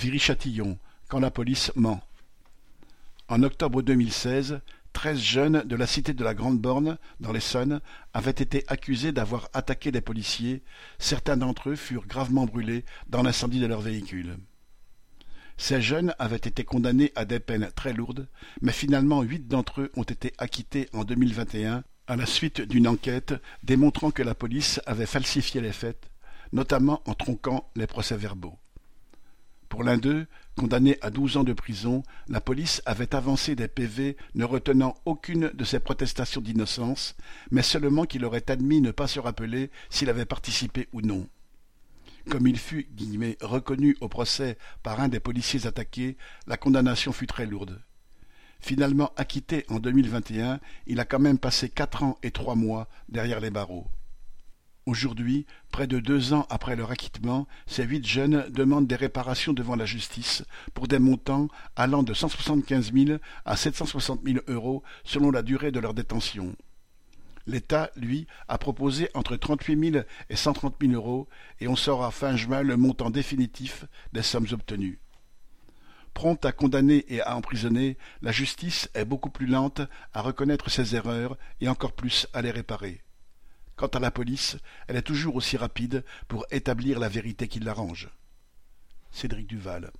Viry-Châtillon, quand la police ment. En octobre 2016, treize jeunes de la cité de la Grande-Borne, dans l'Essonne, avaient été accusés d'avoir attaqué des policiers. Certains d'entre eux furent gravement brûlés dans l'incendie de leur véhicule. Ces jeunes avaient été condamnés à des peines très lourdes, mais finalement huit d'entre eux ont été acquittés en 2021 à la suite d'une enquête démontrant que la police avait falsifié les faits, notamment en tronquant les procès-verbaux. Pour l'un d'eux, condamné à douze ans de prison, la police avait avancé des PV ne retenant aucune de ses protestations d'innocence, mais seulement qu'il aurait admis ne pas se rappeler s'il avait participé ou non. Comme il fut reconnu au procès par un des policiers attaqués, la condamnation fut très lourde. Finalement acquitté en 2021, il a quand même passé quatre ans et trois mois derrière les barreaux. Aujourd'hui, près de deux ans après leur acquittement, ces huit jeunes demandent des réparations devant la justice pour des montants allant de cent soixante-quinze mille à sept cent soixante mille euros selon la durée de leur détention. L'État, lui, a proposé entre trente-huit mille et cent trente mille euros, et on saura fin juin le montant définitif des sommes obtenues. Prompte à condamner et à emprisonner, la justice est beaucoup plus lente à reconnaître ses erreurs et encore plus à les réparer. Quant à la police, elle est toujours aussi rapide pour établir la vérité qui l'arrange. Cédric Duval